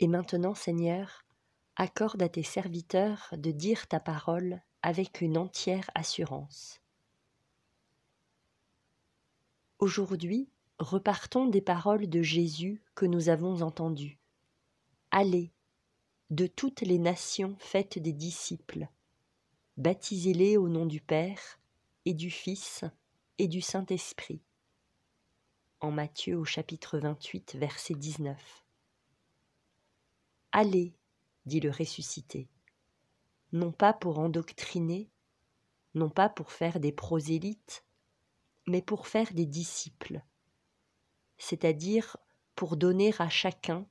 Et maintenant, Seigneur, accorde à tes serviteurs de dire ta parole avec une entière assurance. Aujourd'hui, repartons des paroles de Jésus que nous avons entendues. Allez, de toutes les nations faites des disciples, baptisez-les au nom du Père et du Fils et du Saint-Esprit. En Matthieu au chapitre 28, verset 19. Allez, dit le ressuscité, non pas pour endoctriner, non pas pour faire des prosélytes, mais pour faire des disciples, c'est-à-dire pour donner à chacun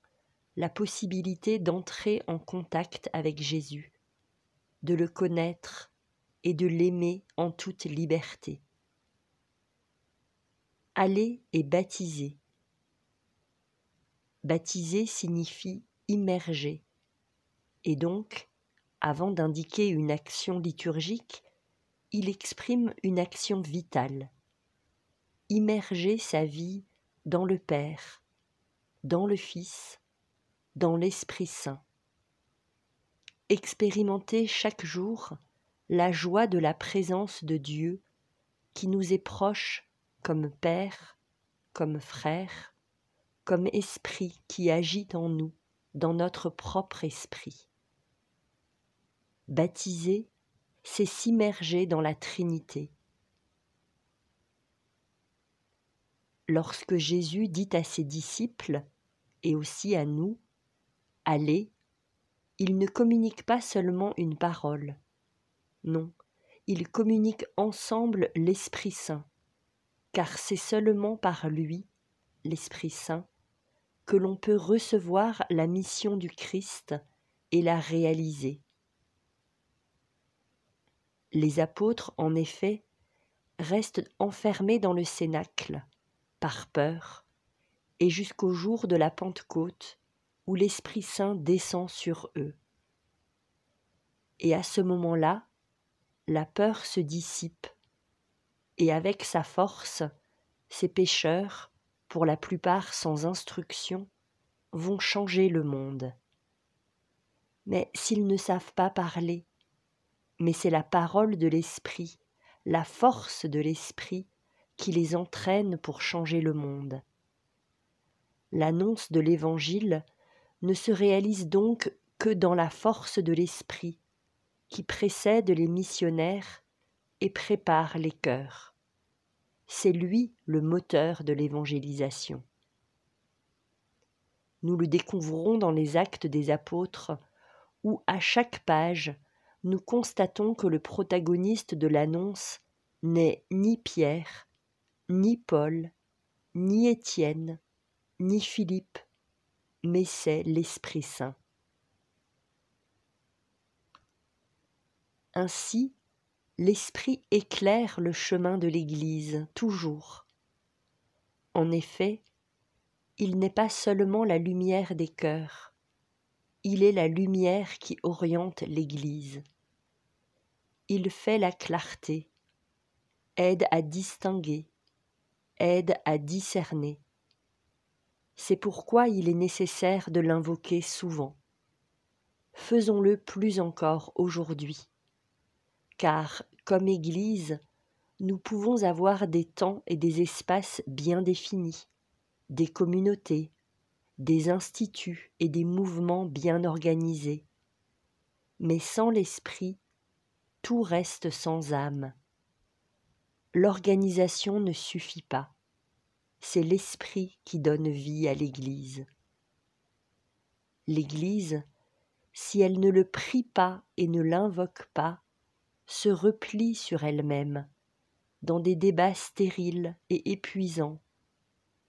la possibilité d'entrer en contact avec Jésus, de le connaître et de l'aimer en toute liberté. Aller et baptiser. Baptiser signifie immerger, et donc, avant d'indiquer une action liturgique, il exprime une action vitale. Immerger sa vie dans le Père, dans le Fils, dans l'Esprit Saint. Expérimenter chaque jour la joie de la présence de Dieu qui nous est proche comme Père, comme Frère, comme Esprit qui agit en nous, dans notre propre esprit. Baptiser, c'est s'immerger dans la Trinité, lorsque Jésus dit à ses disciples, et aussi à nous, Allez, il ne communique pas seulement une parole. Non, il communique ensemble l'Esprit Saint, car c'est seulement par lui, l'Esprit Saint, que l'on peut recevoir la mission du Christ et la réaliser. Les apôtres, en effet, restent enfermés dans le cénacle, par peur, et jusqu'au jour de la Pentecôte, où l'Esprit Saint descend sur eux. Et à ce moment-là, la peur se dissipe, et avec sa force, ces pécheurs, pour la plupart sans instruction, vont changer le monde. Mais s'ils ne savent pas parler, mais c'est la parole de l'Esprit, la force de l'Esprit qui les entraîne pour changer le monde. L'annonce de l'Évangile ne se réalise donc que dans la force de l'Esprit qui précède les missionnaires et prépare les cœurs. C'est lui le moteur de l'évangélisation. Nous le découvrons dans les actes des apôtres où à chaque page nous constatons que le protagoniste de l'annonce n'est ni Pierre, ni Paul, ni Étienne, ni Philippe, mais c'est l'Esprit Saint. Ainsi, l'Esprit éclaire le chemin de l'Église toujours. En effet, il n'est pas seulement la lumière des cœurs, il est la lumière qui oriente l'Église. Il fait la clarté, aide à distinguer, aide à discerner. C'est pourquoi il est nécessaire de l'invoquer souvent. Faisons-le plus encore aujourd'hui, car, comme Église, nous pouvons avoir des temps et des espaces bien définis, des communautés, des instituts et des mouvements bien organisés. Mais sans l'esprit, tout reste sans âme l'organisation ne suffit pas. C'est l'Esprit qui donne vie à l'Église. L'Église, si elle ne le prie pas et ne l'invoque pas, se replie sur elle-même, dans des débats stériles et épuisants,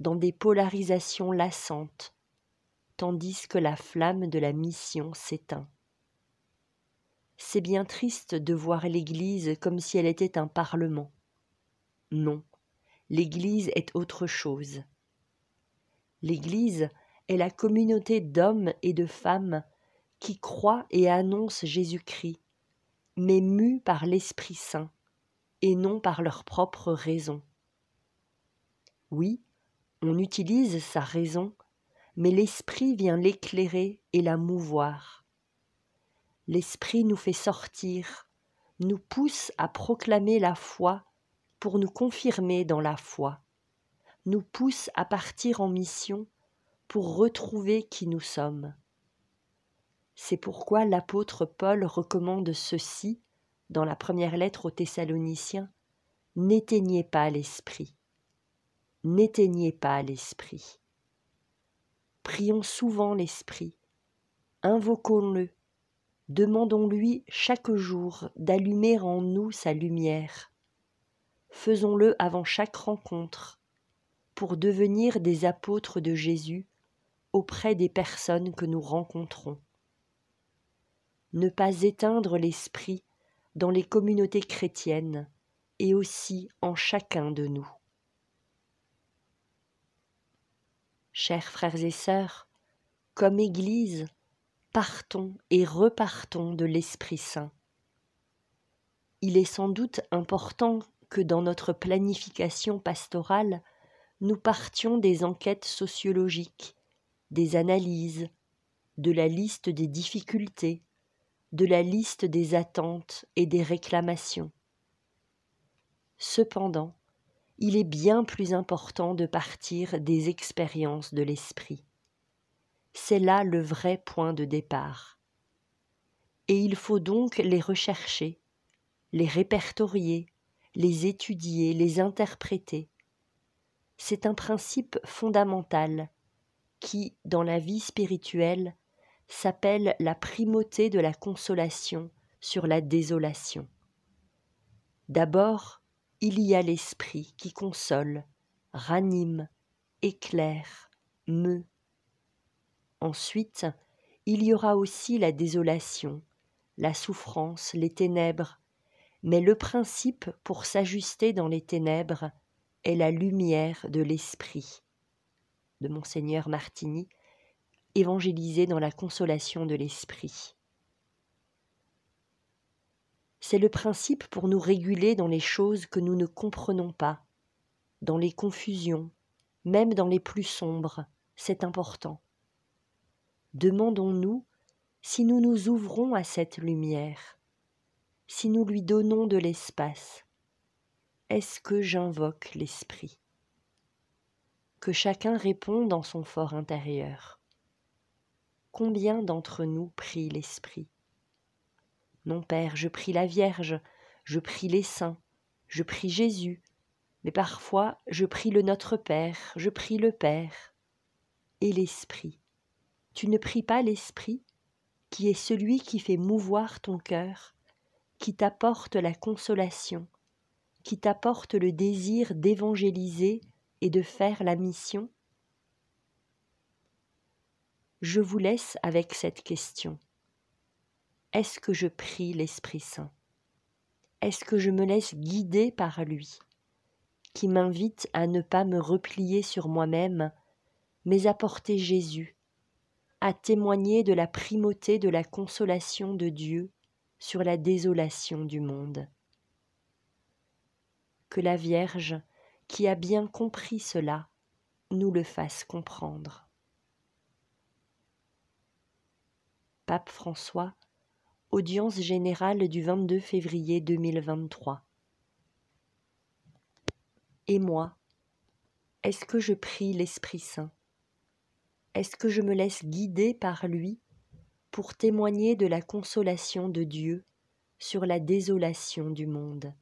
dans des polarisations lassantes, tandis que la flamme de la mission s'éteint. C'est bien triste de voir l'Église comme si elle était un parlement, non, l'Église est autre chose. L'Église est la communauté d'hommes et de femmes qui croient et annoncent Jésus-Christ, mais mus par l'Esprit Saint et non par leur propre raison. Oui, on utilise sa raison, mais l'Esprit vient l'éclairer et la mouvoir. L'Esprit nous fait sortir, nous pousse à proclamer la foi pour nous confirmer dans la foi, nous pousse à partir en mission pour retrouver qui nous sommes. C'est pourquoi l'apôtre Paul recommande ceci dans la première lettre aux Thessaloniciens N'éteignez pas l'esprit. N'éteignez pas l'esprit. Prions souvent l'esprit, invoquons-le, demandons-lui chaque jour d'allumer en nous sa lumière. Faisons-le avant chaque rencontre pour devenir des apôtres de Jésus auprès des personnes que nous rencontrons ne pas éteindre l'esprit dans les communautés chrétiennes et aussi en chacun de nous. Chers frères et sœurs, comme Église, partons et repartons de l'Esprit Saint. Il est sans doute important que dans notre planification pastorale, nous partions des enquêtes sociologiques, des analyses, de la liste des difficultés, de la liste des attentes et des réclamations. Cependant, il est bien plus important de partir des expériences de l'esprit. C'est là le vrai point de départ. Et il faut donc les rechercher, les répertorier, les étudier, les interpréter. C'est un principe fondamental qui, dans la vie spirituelle, s'appelle la primauté de la consolation sur la désolation. D'abord, il y a l'esprit qui console, ranime, éclaire, meut. Ensuite, il y aura aussi la désolation, la souffrance, les ténèbres, mais le principe pour s'ajuster dans les ténèbres est la lumière de l'esprit. De Monseigneur Martini, évangéliser dans la consolation de l'esprit. C'est le principe pour nous réguler dans les choses que nous ne comprenons pas, dans les confusions, même dans les plus sombres, c'est important. Demandons-nous si nous nous ouvrons à cette lumière, si nous lui donnons de l'espace. Est-ce que j'invoque l'Esprit? Que chacun réponde dans son fort intérieur combien d'entre nous prient l'Esprit? Non, Père, je prie la Vierge, je prie les saints, je prie Jésus, mais parfois je prie le Notre Père, je prie le Père et l'Esprit. Tu ne pries pas l'Esprit, qui est celui qui fait mouvoir ton cœur, qui t'apporte la consolation, qui t'apporte le désir d'évangéliser et de faire la mission? Je vous laisse avec cette question. Est-ce que je prie l'Esprit Saint? Est-ce que je me laisse guider par lui, qui m'invite à ne pas me replier sur moi-même, mais à porter Jésus, à témoigner de la primauté de la consolation de Dieu sur la désolation du monde? Que la Vierge, qui a bien compris cela, nous le fasse comprendre. Pape François, audience générale du 22 février 2023. Et moi, est-ce que je prie l'Esprit Saint? Est-ce que je me laisse guider par lui pour témoigner de la consolation de Dieu sur la désolation du monde?